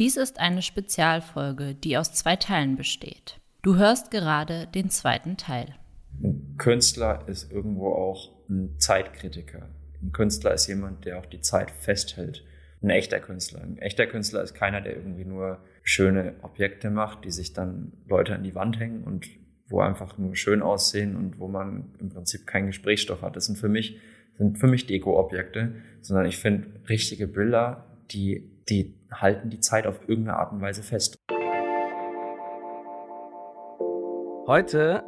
Dies ist eine Spezialfolge, die aus zwei Teilen besteht. Du hörst gerade den zweiten Teil. Ein Künstler ist irgendwo auch ein Zeitkritiker. Ein Künstler ist jemand, der auch die Zeit festhält. Ein echter Künstler. Ein echter Künstler ist keiner, der irgendwie nur schöne Objekte macht, die sich dann Leute an die Wand hängen und wo einfach nur schön aussehen und wo man im Prinzip keinen Gesprächsstoff hat. Das sind für mich, sind für mich Deko-Objekte, sondern ich finde richtige Bilder, die, die halten die Zeit auf irgendeine Art und Weise fest. Heute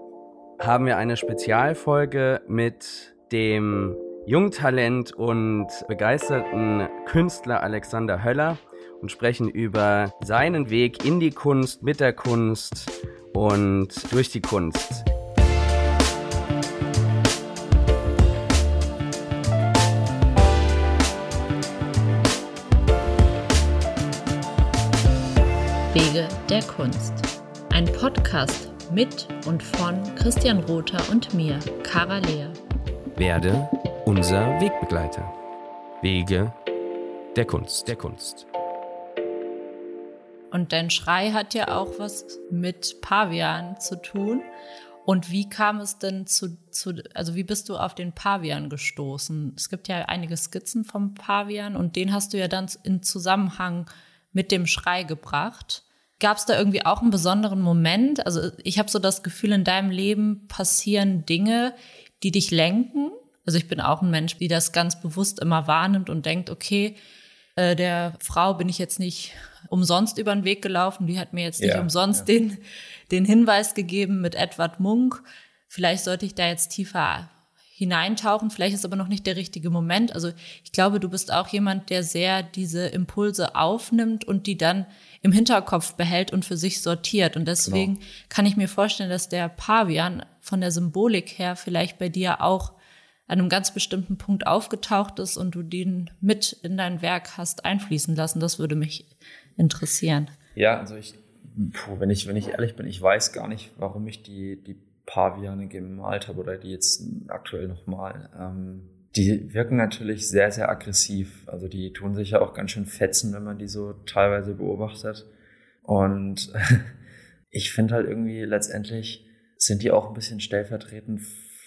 haben wir eine Spezialfolge mit dem Jungtalent und begeisterten Künstler Alexander Höller und sprechen über seinen Weg in die Kunst, mit der Kunst und durch die Kunst. Wege der Kunst. Ein Podcast mit und von Christian Rother und mir, Cara Lehr. Werde unser Wegbegleiter. Wege der Kunst, der Kunst. Und dein Schrei hat ja auch was mit Pavian zu tun. Und wie kam es denn zu, zu, also wie bist du auf den Pavian gestoßen? Es gibt ja einige Skizzen vom Pavian und den hast du ja dann in Zusammenhang mit dem Schrei gebracht. Gab es da irgendwie auch einen besonderen Moment? Also ich habe so das Gefühl, in deinem Leben passieren Dinge, die dich lenken. Also ich bin auch ein Mensch, die das ganz bewusst immer wahrnimmt und denkt, okay, äh, der Frau bin ich jetzt nicht umsonst über den Weg gelaufen. Die hat mir jetzt nicht ja, umsonst ja. den, den Hinweis gegeben mit Edward Munk. Vielleicht sollte ich da jetzt tiefer hineintauchen. Vielleicht ist aber noch nicht der richtige Moment. Also ich glaube, du bist auch jemand, der sehr diese Impulse aufnimmt und die dann im Hinterkopf behält und für sich sortiert. Und deswegen genau. kann ich mir vorstellen, dass der Pavian von der Symbolik her vielleicht bei dir auch an einem ganz bestimmten Punkt aufgetaucht ist und du den mit in dein Werk hast einfließen lassen. Das würde mich interessieren. Ja, also ich, wenn ich, wenn ich ehrlich bin, ich weiß gar nicht, warum ich die, die Paviane gemalt habe oder die jetzt aktuell noch mal. Ähm, die wirken natürlich sehr, sehr aggressiv. Also die tun sich ja auch ganz schön fetzen, wenn man die so teilweise beobachtet. Und ich finde halt irgendwie letztendlich sind die auch ein bisschen stellvertretend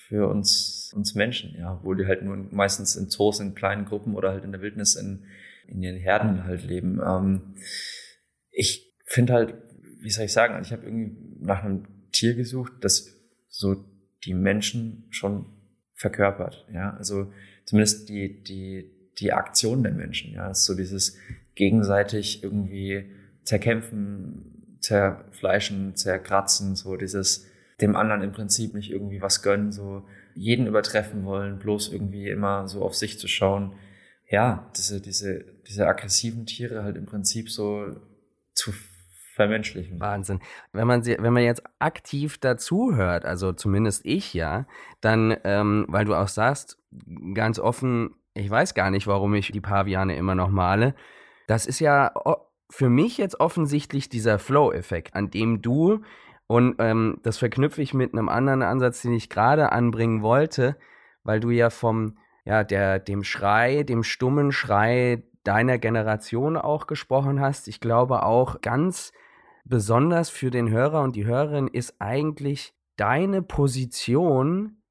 für uns, uns Menschen, ja, obwohl die halt nur meistens in Zoos in kleinen Gruppen oder halt in der Wildnis in, in ihren Herden halt leben. Ähm, ich finde halt, wie soll ich sagen, also ich habe irgendwie nach einem Tier gesucht, das so die Menschen schon verkörpert, ja, also zumindest die, die, die Aktion der Menschen, ja, so dieses gegenseitig irgendwie zerkämpfen, zerfleischen, zerkratzen, so dieses dem anderen im Prinzip nicht irgendwie was gönnen, so jeden übertreffen wollen, bloß irgendwie immer so auf sich zu schauen. Ja, diese, diese, diese aggressiven Tiere halt im Prinzip so zu vermenschlichen. Wahnsinn. Wenn man sie, wenn man jetzt aktiv dazuhört, also zumindest ich ja, dann, ähm, weil du auch sagst, ganz offen, ich weiß gar nicht, warum ich die Paviane immer noch male. Das ist ja für mich jetzt offensichtlich dieser Flow-Effekt, an dem du und ähm, das verknüpfe ich mit einem anderen Ansatz, den ich gerade anbringen wollte, weil du ja vom, ja, der, dem Schrei, dem stummen Schrei deiner Generation auch gesprochen hast. Ich glaube auch ganz besonders für den Hörer und die Hörerin ist eigentlich deine Position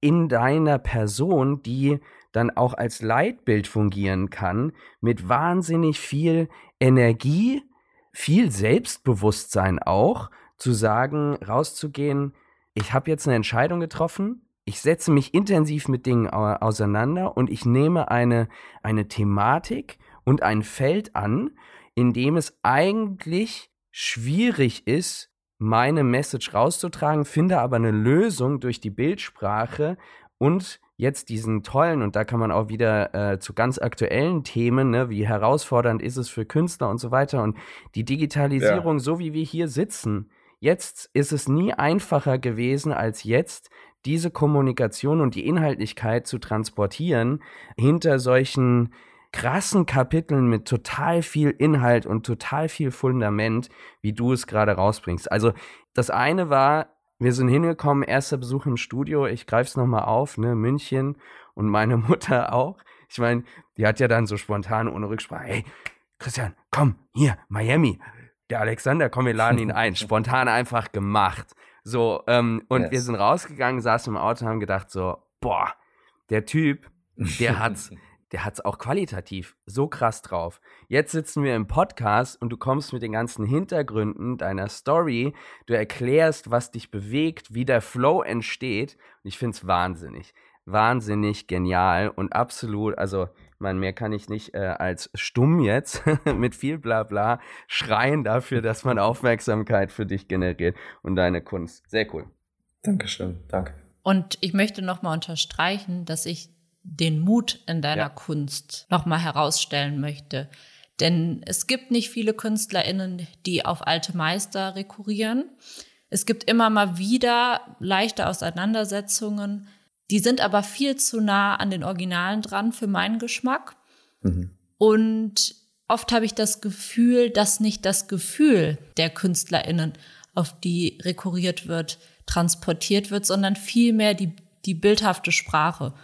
in deiner Person, die dann auch als Leitbild fungieren kann, mit wahnsinnig viel Energie, viel Selbstbewusstsein auch zu sagen, rauszugehen, ich habe jetzt eine Entscheidung getroffen, ich setze mich intensiv mit Dingen auseinander und ich nehme eine, eine Thematik und ein Feld an, in dem es eigentlich schwierig ist, meine Message rauszutragen, finde aber eine Lösung durch die Bildsprache und jetzt diesen tollen, und da kann man auch wieder äh, zu ganz aktuellen Themen, ne, wie herausfordernd ist es für Künstler und so weiter und die Digitalisierung, ja. so wie wir hier sitzen, Jetzt ist es nie einfacher gewesen als jetzt, diese Kommunikation und die Inhaltlichkeit zu transportieren hinter solchen krassen Kapiteln mit total viel Inhalt und total viel Fundament, wie du es gerade rausbringst. Also das eine war, wir sind hingekommen, erster Besuch im Studio, ich greife es nochmal auf, ne, München und meine Mutter auch. Ich meine, die hat ja dann so spontan ohne Rücksprache, hey, Christian, komm, hier, Miami. Der Alexander, komm, wir laden ihn ein. Spontan einfach gemacht. So, ähm, und yes. wir sind rausgegangen, saßen im Auto und haben gedacht so, boah, der Typ, der hat's, der hat's auch qualitativ so krass drauf. Jetzt sitzen wir im Podcast und du kommst mit den ganzen Hintergründen deiner Story, du erklärst, was dich bewegt, wie der Flow entsteht und ich find's wahnsinnig. Wahnsinnig genial und absolut, also man, mehr kann ich nicht äh, als stumm jetzt mit viel Blabla schreien dafür, dass man Aufmerksamkeit für dich generiert und deine Kunst. Sehr cool. Dankeschön, danke. Und ich möchte nochmal unterstreichen, dass ich den Mut in deiner ja. Kunst nochmal herausstellen möchte. Denn es gibt nicht viele KünstlerInnen, die auf alte Meister rekurrieren. Es gibt immer mal wieder leichte Auseinandersetzungen die sind aber viel zu nah an den Originalen dran für meinen Geschmack. Mhm. Und oft habe ich das Gefühl, dass nicht das Gefühl der KünstlerInnen, auf die rekurriert wird, transportiert wird, sondern vielmehr die, die bildhafte Sprache.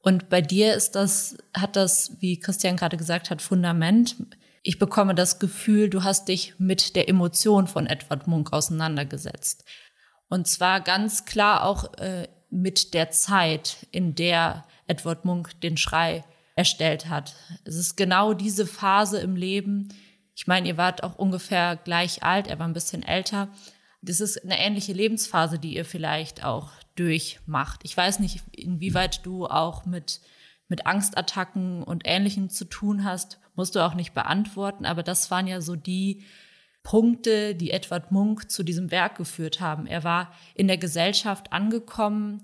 Und bei dir ist das, hat das, wie Christian gerade gesagt hat, Fundament. Ich bekomme das Gefühl, du hast dich mit der Emotion von Edward Munk auseinandergesetzt. Und zwar ganz klar auch äh, mit der Zeit, in der Edward Munk den Schrei erstellt hat. Es ist genau diese Phase im Leben. Ich meine, ihr wart auch ungefähr gleich alt, er war ein bisschen älter. Das ist eine ähnliche Lebensphase, die ihr vielleicht auch durchmacht. Ich weiß nicht, inwieweit du auch mit, mit Angstattacken und Ähnlichem zu tun hast, musst du auch nicht beantworten, aber das waren ja so die Punkte, die Edward Munk zu diesem Werk geführt haben. Er war in der Gesellschaft angekommen,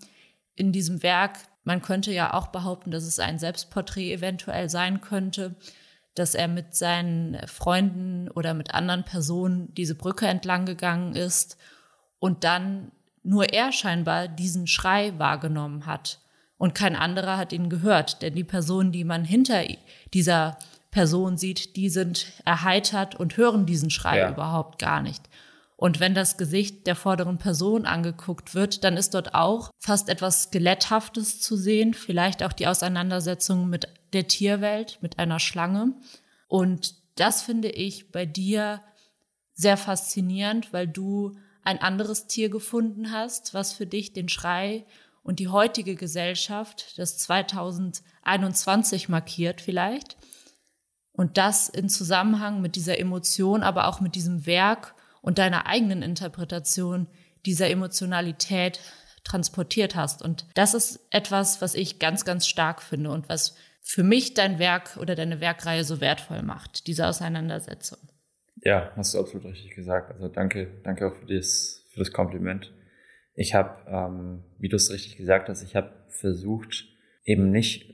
in diesem Werk. Man könnte ja auch behaupten, dass es ein Selbstporträt eventuell sein könnte, dass er mit seinen Freunden oder mit anderen Personen diese Brücke entlang gegangen ist und dann nur er scheinbar diesen Schrei wahrgenommen hat und kein anderer hat ihn gehört, denn die Person, die man hinter dieser Person sieht, die sind erheitert und hören diesen Schrei ja. überhaupt gar nicht. Und wenn das Gesicht der vorderen Person angeguckt wird, dann ist dort auch fast etwas Skeletthaftes zu sehen, vielleicht auch die Auseinandersetzung mit der Tierwelt, mit einer Schlange. Und das finde ich bei dir sehr faszinierend, weil du ein anderes Tier gefunden hast, was für dich den Schrei und die heutige Gesellschaft, das 2021 markiert vielleicht, und das in Zusammenhang mit dieser Emotion, aber auch mit diesem Werk und deiner eigenen Interpretation dieser Emotionalität transportiert hast. Und das ist etwas, was ich ganz, ganz stark finde und was für mich dein Werk oder deine Werkreihe so wertvoll macht, diese Auseinandersetzung. Ja, hast du absolut richtig gesagt. Also danke, danke auch für das, für das Kompliment. Ich habe, ähm, wie du es richtig gesagt hast, ich habe versucht, eben nicht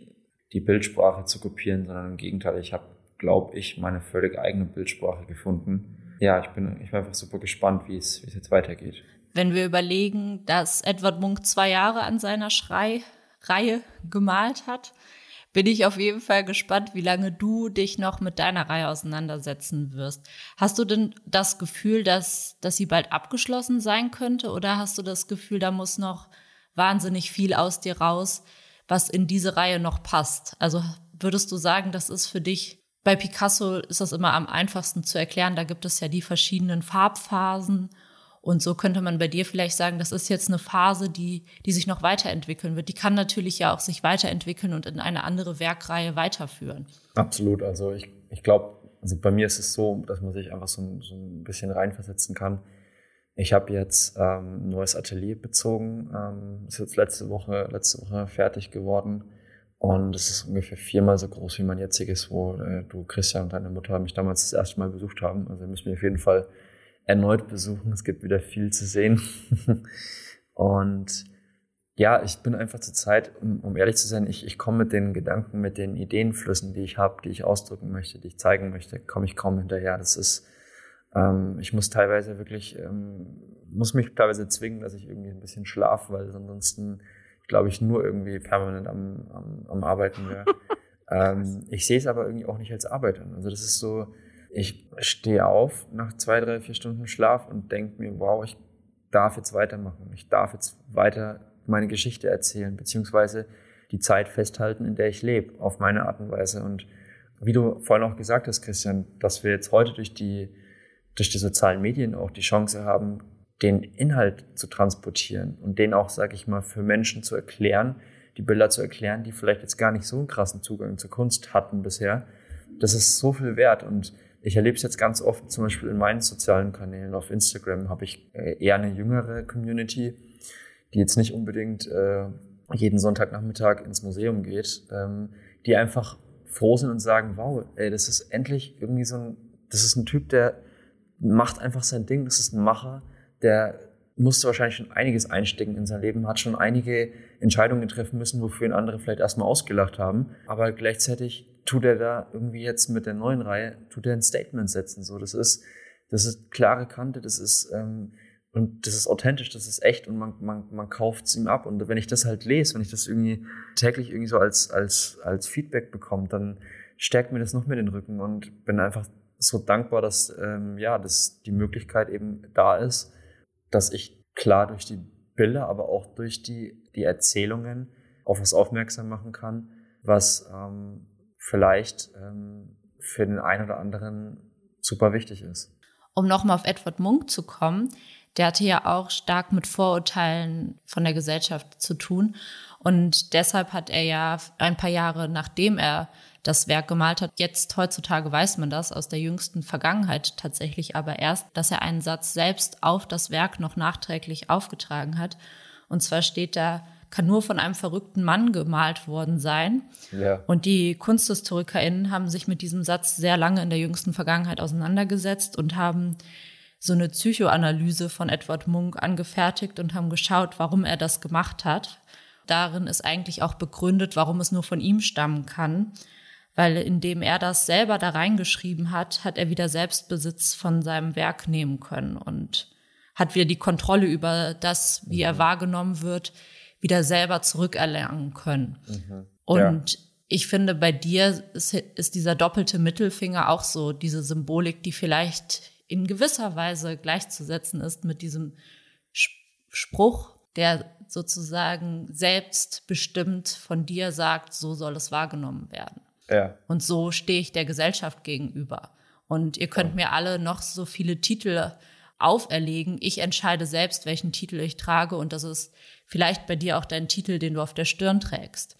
die Bildsprache zu kopieren, sondern im Gegenteil, ich habe glaube ich, meine völlig eigene Bildsprache gefunden. Ja, ich bin, ich bin einfach super gespannt, wie es, wie es jetzt weitergeht. Wenn wir überlegen, dass Edward Munk zwei Jahre an seiner Schrei-Reihe gemalt hat, bin ich auf jeden Fall gespannt, wie lange du dich noch mit deiner Reihe auseinandersetzen wirst. Hast du denn das Gefühl, dass, dass sie bald abgeschlossen sein könnte oder hast du das Gefühl, da muss noch wahnsinnig viel aus dir raus, was in diese Reihe noch passt? Also würdest du sagen, das ist für dich bei Picasso ist das immer am einfachsten zu erklären. Da gibt es ja die verschiedenen Farbphasen. Und so könnte man bei dir vielleicht sagen, das ist jetzt eine Phase, die, die sich noch weiterentwickeln wird. Die kann natürlich ja auch sich weiterentwickeln und in eine andere Werkreihe weiterführen. Absolut. Also ich, ich glaube, also bei mir ist es so, dass man sich einfach so, so ein bisschen reinversetzen kann. Ich habe jetzt ähm, ein neues Atelier bezogen. Ähm, ist jetzt letzte Woche, letzte Woche fertig geworden und es ist ungefähr viermal so groß wie mein jetziges, wo äh, du, Christian und deine Mutter mich damals das erste Mal besucht haben. Also müssen wir auf jeden Fall erneut besuchen. Es gibt wieder viel zu sehen. und ja, ich bin einfach zur Zeit, um, um ehrlich zu sein, ich, ich komme mit den Gedanken, mit den Ideenflüssen, die ich habe, die ich ausdrücken möchte, die ich zeigen möchte, komme ich kaum hinterher. Das ist, ähm, ich muss teilweise wirklich, ähm, muss mich teilweise zwingen, dass ich irgendwie ein bisschen schlafe, weil ansonsten glaube ich, nur irgendwie permanent am, am, am Arbeiten wäre. ähm, ich sehe es aber irgendwie auch nicht als Arbeit an. Also das ist so, ich stehe auf nach zwei, drei, vier Stunden Schlaf und denke mir, wow, ich darf jetzt weitermachen. Ich darf jetzt weiter meine Geschichte erzählen, beziehungsweise die Zeit festhalten, in der ich lebe, auf meine Art und Weise. Und wie du vorhin auch gesagt hast, Christian, dass wir jetzt heute durch die, durch die sozialen Medien auch die Chance haben, den Inhalt zu transportieren und den auch, sage ich mal, für Menschen zu erklären, die Bilder zu erklären, die vielleicht jetzt gar nicht so einen krassen Zugang zur Kunst hatten bisher. Das ist so viel wert und ich erlebe es jetzt ganz oft, zum Beispiel in meinen sozialen Kanälen auf Instagram habe ich äh, eher eine jüngere Community, die jetzt nicht unbedingt äh, jeden Sonntagnachmittag ins Museum geht, ähm, die einfach froh sind und sagen, wow, ey, das ist endlich irgendwie so ein, das ist ein Typ, der macht einfach sein Ding, das ist ein Macher, der musste wahrscheinlich schon einiges einstecken in sein Leben, hat schon einige Entscheidungen treffen müssen, wofür ihn andere vielleicht erstmal ausgelacht haben. Aber gleichzeitig tut er da irgendwie jetzt mit der neuen Reihe, tut er ein Statement setzen. So, das ist, das ist klare Kante, das ist, ähm, und das ist authentisch, das ist echt und man, man, man kauft es ihm ab. Und wenn ich das halt lese, wenn ich das irgendwie täglich irgendwie so als, als, als Feedback bekomme, dann stärkt mir das noch mehr den Rücken und bin einfach so dankbar, dass ähm, ja, dass die Möglichkeit eben da ist, dass ich klar durch die Bilder, aber auch durch die, die Erzählungen auf was aufmerksam machen kann, was ähm, vielleicht ähm, für den einen oder anderen super wichtig ist. Um nochmal auf Edward Munk zu kommen, der hatte ja auch stark mit Vorurteilen von der Gesellschaft zu tun. Und deshalb hat er ja ein paar Jahre nachdem er das Werk gemalt hat. Jetzt heutzutage weiß man das aus der jüngsten Vergangenheit tatsächlich aber erst, dass er einen Satz selbst auf das Werk noch nachträglich aufgetragen hat. Und zwar steht da, kann nur von einem verrückten Mann gemalt worden sein. Ja. Und die KunsthistorikerInnen haben sich mit diesem Satz sehr lange in der jüngsten Vergangenheit auseinandergesetzt und haben so eine Psychoanalyse von Edward Munk angefertigt und haben geschaut, warum er das gemacht hat. Darin ist eigentlich auch begründet, warum es nur von ihm stammen kann weil indem er das selber da reingeschrieben hat, hat er wieder Selbstbesitz von seinem Werk nehmen können und hat wieder die Kontrolle über das, wie mhm. er wahrgenommen wird, wieder selber zurückerlernen können. Mhm. Und ja. ich finde, bei dir ist, ist dieser doppelte Mittelfinger auch so diese Symbolik, die vielleicht in gewisser Weise gleichzusetzen ist mit diesem Spruch, der sozusagen selbstbestimmt von dir sagt, so soll es wahrgenommen werden. Ja. Und so stehe ich der Gesellschaft gegenüber. Und ihr könnt ja. mir alle noch so viele Titel auferlegen. Ich entscheide selbst, welchen Titel ich trage. Und das ist vielleicht bei dir auch dein Titel, den du auf der Stirn trägst.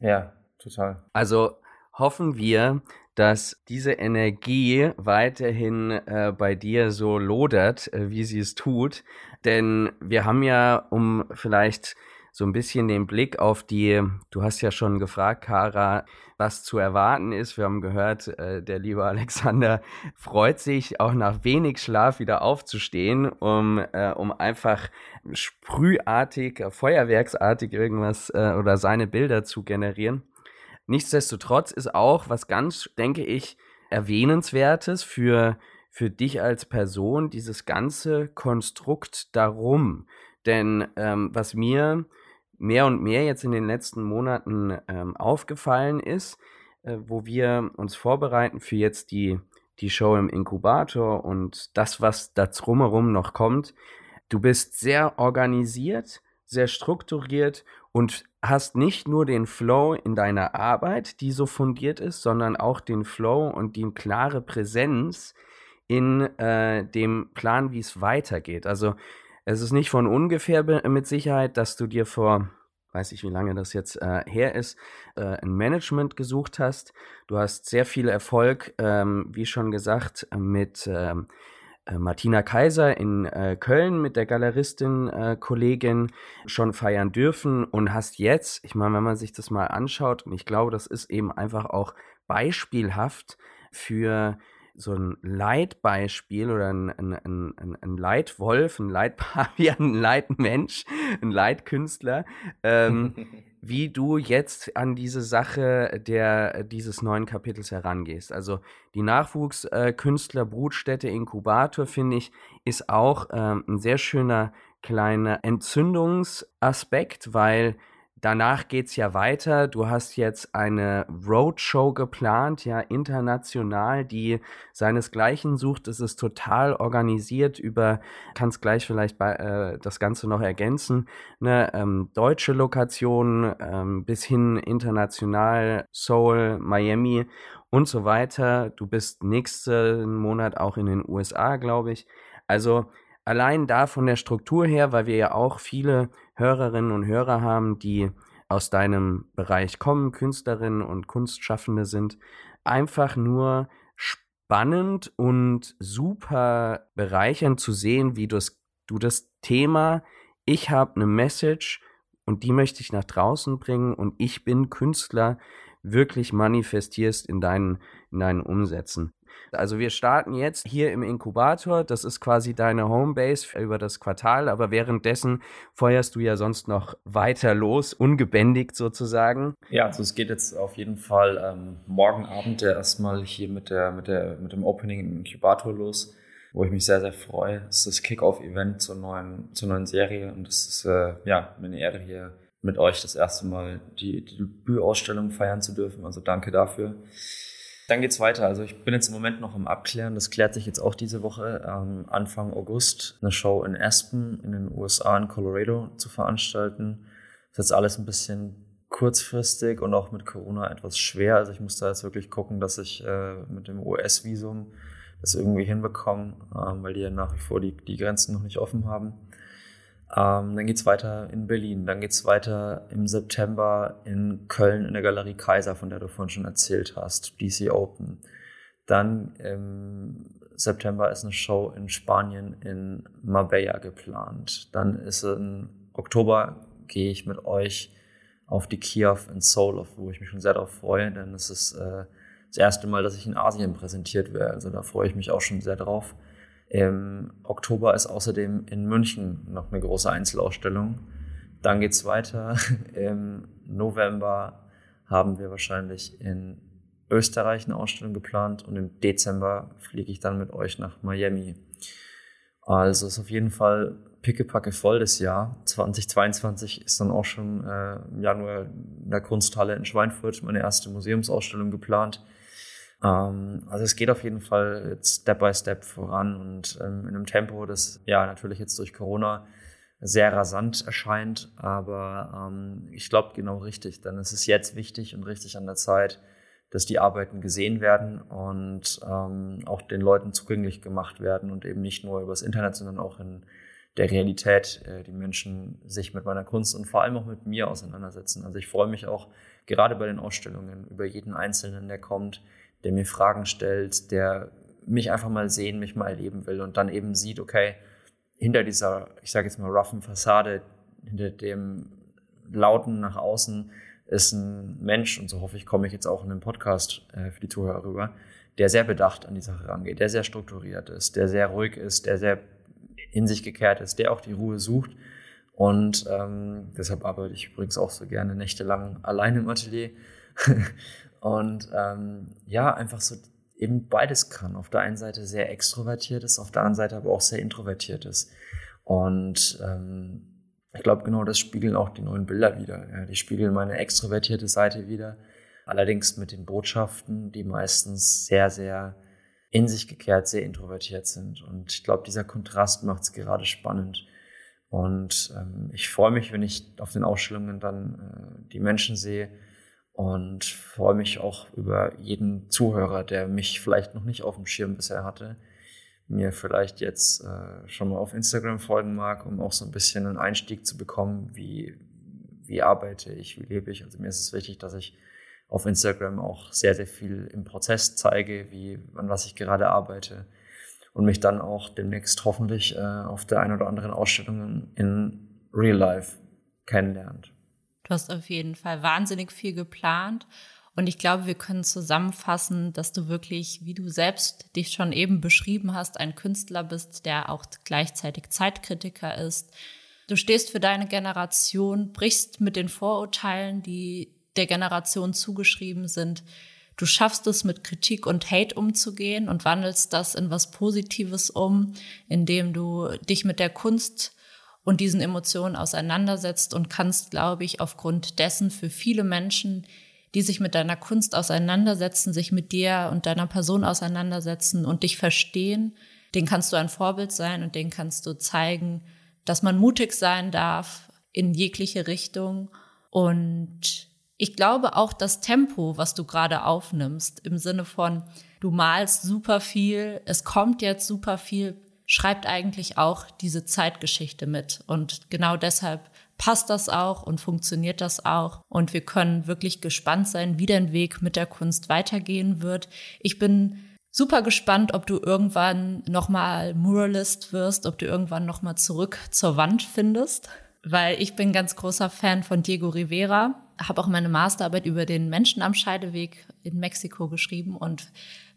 Ja, total. Also hoffen wir, dass diese Energie weiterhin äh, bei dir so lodert, äh, wie sie es tut. Denn wir haben ja, um vielleicht so ein bisschen den Blick auf die, du hast ja schon gefragt, Kara, was zu erwarten ist. Wir haben gehört, äh, der liebe Alexander freut sich, auch nach wenig Schlaf wieder aufzustehen, um, äh, um einfach sprühartig, feuerwerksartig irgendwas äh, oder seine Bilder zu generieren. Nichtsdestotrotz ist auch was ganz, denke ich, erwähnenswertes für, für dich als Person, dieses ganze Konstrukt darum. Denn ähm, was mir mehr und mehr jetzt in den letzten Monaten ähm, aufgefallen ist, äh, wo wir uns vorbereiten für jetzt die, die Show im Inkubator und das, was da drumherum noch kommt. Du bist sehr organisiert, sehr strukturiert und hast nicht nur den Flow in deiner Arbeit, die so fundiert ist, sondern auch den Flow und die klare Präsenz in äh, dem Plan, wie es weitergeht. Also es ist nicht von ungefähr mit Sicherheit, dass du dir vor, weiß ich wie lange das jetzt äh, her ist, äh, ein Management gesucht hast. Du hast sehr viel Erfolg, ähm, wie schon gesagt, mit ähm, äh, Martina Kaiser in äh, Köln mit der Galeristin äh, Kollegin schon feiern dürfen und hast jetzt, ich meine, wenn man sich das mal anschaut, und ich glaube, das ist eben einfach auch beispielhaft für so ein Leitbeispiel oder ein, ein, ein, ein Leitwolf, ein Leitpavian, ein Leitmensch, ein Leitkünstler, ähm, wie du jetzt an diese Sache der, dieses neuen Kapitels herangehst. Also die Nachwuchskünstler Brutstätte Inkubator, finde ich, ist auch ähm, ein sehr schöner kleiner Entzündungsaspekt, weil danach geht es ja weiter. Du hast jetzt eine Roadshow geplant, ja, international, die seinesgleichen sucht. Es ist total organisiert über, kannst gleich vielleicht bei, äh, das Ganze noch ergänzen, ne, ähm, deutsche Lokationen ähm, bis hin international, Seoul, Miami. und so weiter. Du bist nächsten Monat auch in den USA, glaube ich. Also allein da von der Struktur her, weil wir ja auch viele Hörerinnen und Hörer haben, die aus deinem Bereich kommen, Künstlerinnen und Kunstschaffende sind, einfach nur spannend und super bereichernd zu sehen, wie das, du das Thema, ich habe eine Message und die möchte ich nach draußen bringen und ich bin Künstler, wirklich manifestierst in deinen, in deinen Umsätzen. Also wir starten jetzt hier im Inkubator. Das ist quasi deine Homebase über das Quartal. Aber währenddessen feuerst du ja sonst noch weiter los, ungebändigt sozusagen. Ja, also es geht jetzt auf jeden Fall ähm, morgen Abend ja erstmal hier mit, der, mit, der, mit dem Opening im Inkubator los, wo ich mich sehr, sehr freue. Es ist das Kick-Off-Event zur neuen, zur neuen Serie und es ist äh, ja eine Ehre hier mit euch das erste Mal die, die Debütausstellung feiern zu dürfen. Also danke dafür. Dann geht's weiter. Also ich bin jetzt im Moment noch am Abklären. Das klärt sich jetzt auch diese Woche. Ähm, Anfang August eine Show in Aspen in den USA in Colorado zu veranstalten. Das ist jetzt alles ein bisschen kurzfristig und auch mit Corona etwas schwer. Also ich muss da jetzt wirklich gucken, dass ich äh, mit dem US-Visum das irgendwie hinbekomme, ähm, weil die ja nach wie vor die, die Grenzen noch nicht offen haben. Ähm, dann geht's weiter in Berlin. Dann geht's weiter im September in Köln in der Galerie Kaiser, von der du vorhin schon erzählt hast, DC Open. Dann im September ist eine Show in Spanien in Marbella geplant. Dann ist im Oktober gehe ich mit euch auf die Kiev in Seoul, wo ich mich schon sehr darauf freue, denn es ist äh, das erste Mal, dass ich in Asien präsentiert werde. Also da freue ich mich auch schon sehr drauf. Im Oktober ist außerdem in München noch eine große Einzelausstellung. Dann geht's weiter. Im November haben wir wahrscheinlich in Österreich eine Ausstellung geplant und im Dezember fliege ich dann mit euch nach Miami. Also ist auf jeden Fall pickepacke voll das Jahr. 2022 ist dann auch schon äh, im Januar in der Kunsthalle in Schweinfurt meine erste Museumsausstellung geplant. Ähm, also es geht auf jeden Fall jetzt Step by Step voran und ähm, in einem Tempo, das ja natürlich jetzt durch Corona sehr rasant erscheint, aber ähm, ich glaube genau richtig, denn es ist jetzt wichtig und richtig an der Zeit, dass die Arbeiten gesehen werden und ähm, auch den Leuten zugänglich gemacht werden und eben nicht nur übers Internet, sondern auch in der Realität äh, die Menschen sich mit meiner Kunst und vor allem auch mit mir auseinandersetzen. Also ich freue mich auch gerade bei den Ausstellungen über jeden Einzelnen, der kommt, der mir Fragen stellt, der mich einfach mal sehen, mich mal erleben will und dann eben sieht, okay, hinter dieser, ich sage jetzt mal, roughen Fassade, hinter dem Lauten nach außen ist ein Mensch, und so hoffe ich, komme ich jetzt auch in den Podcast äh, für die Zuhörer rüber, der sehr bedacht an die Sache rangeht, der sehr strukturiert ist, der sehr ruhig ist, der sehr in sich gekehrt ist, der auch die Ruhe sucht. Und ähm, deshalb arbeite ich übrigens auch so gerne nächtelang allein im Atelier Und ähm, ja, einfach so eben beides kann. Auf der einen Seite sehr extrovertiert ist, auf der anderen Seite aber auch sehr introvertiert ist. Und ähm, ich glaube, genau das spiegeln auch die neuen Bilder wieder. Ja, die spiegeln meine extrovertierte Seite wieder. Allerdings mit den Botschaften, die meistens sehr, sehr in sich gekehrt, sehr introvertiert sind. Und ich glaube, dieser Kontrast macht es gerade spannend. Und ähm, ich freue mich, wenn ich auf den Ausstellungen dann äh, die Menschen sehe, und freue mich auch über jeden Zuhörer, der mich vielleicht noch nicht auf dem Schirm bisher hatte, mir vielleicht jetzt äh, schon mal auf Instagram folgen mag, um auch so ein bisschen einen Einstieg zu bekommen, wie, wie arbeite ich, wie lebe ich. Also mir ist es wichtig, dass ich auf Instagram auch sehr, sehr viel im Prozess zeige, wie, an was ich gerade arbeite und mich dann auch demnächst hoffentlich äh, auf der einen oder anderen Ausstellung in Real Life kennenlernt. Du hast auf jeden Fall wahnsinnig viel geplant. Und ich glaube, wir können zusammenfassen, dass du wirklich, wie du selbst dich schon eben beschrieben hast, ein Künstler bist, der auch gleichzeitig Zeitkritiker ist. Du stehst für deine Generation, brichst mit den Vorurteilen, die der Generation zugeschrieben sind. Du schaffst es, mit Kritik und Hate umzugehen und wandelst das in was Positives um, indem du dich mit der Kunst und diesen Emotionen auseinandersetzt und kannst, glaube ich, aufgrund dessen für viele Menschen, die sich mit deiner Kunst auseinandersetzen, sich mit dir und deiner Person auseinandersetzen und dich verstehen, den kannst du ein Vorbild sein und den kannst du zeigen, dass man mutig sein darf in jegliche Richtung. Und Ich glaube auch das Tempo, was du gerade aufnimmst, im Sinne von, du malst super viel, es kommt jetzt super viel, schreibt eigentlich auch diese Zeitgeschichte mit. Und genau deshalb passt das auch und funktioniert das auch. Und wir können wirklich gespannt sein, wie dein Weg mit der Kunst weitergehen wird. Ich bin super gespannt, ob du irgendwann nochmal Muralist wirst, ob du irgendwann nochmal zurück zur Wand findest. Weil ich bin ganz großer Fan von Diego Rivera, habe auch meine Masterarbeit über den Menschen am Scheideweg in Mexiko geschrieben und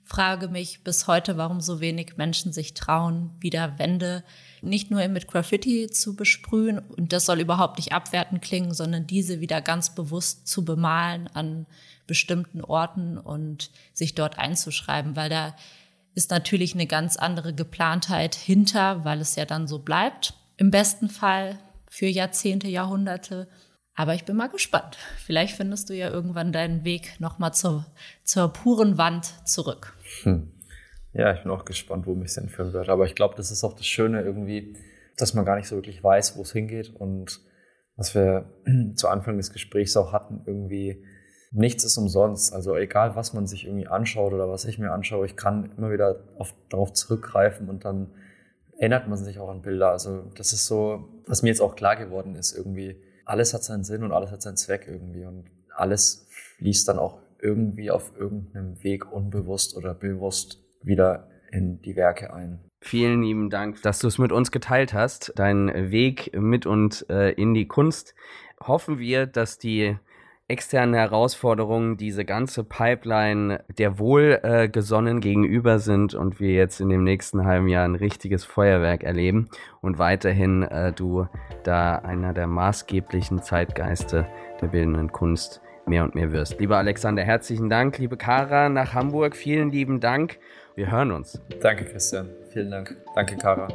frage mich bis heute, warum so wenig Menschen sich trauen, wieder Wände nicht nur mit Graffiti zu besprühen. Und das soll überhaupt nicht abwertend klingen, sondern diese wieder ganz bewusst zu bemalen an bestimmten Orten und sich dort einzuschreiben, weil da ist natürlich eine ganz andere Geplantheit hinter, weil es ja dann so bleibt. Im besten Fall für Jahrzehnte, Jahrhunderte. Aber ich bin mal gespannt. Vielleicht findest du ja irgendwann deinen Weg nochmal zur, zur puren Wand zurück. Hm. Ja, ich bin auch gespannt, wo mich es hinführen wird. Aber ich glaube, das ist auch das Schöne irgendwie, dass man gar nicht so wirklich weiß, wo es hingeht. Und was wir zu Anfang des Gesprächs auch hatten, irgendwie nichts ist umsonst. Also egal, was man sich irgendwie anschaut oder was ich mir anschaue, ich kann immer wieder auf, darauf zurückgreifen und dann erinnert man sich auch an Bilder. Also das ist so, was mir jetzt auch klar geworden ist, irgendwie, alles hat seinen Sinn und alles hat seinen Zweck irgendwie. Und alles fließt dann auch irgendwie auf irgendeinem Weg unbewusst oder bewusst wieder in die Werke ein. Vielen lieben Dank, dass du es mit uns geteilt hast, deinen Weg mit und äh, in die Kunst. Hoffen wir, dass die externen Herausforderungen diese ganze Pipeline der wohlgesonnen äh, gegenüber sind und wir jetzt in dem nächsten halben Jahr ein richtiges Feuerwerk erleben und weiterhin äh, du da einer der maßgeblichen Zeitgeiste der bildenden Kunst mehr und mehr wirst. Lieber Alexander, herzlichen Dank. Liebe Kara nach Hamburg, vielen lieben Dank. Wir hören uns. Danke, Christian. Vielen Dank. Danke, Kara.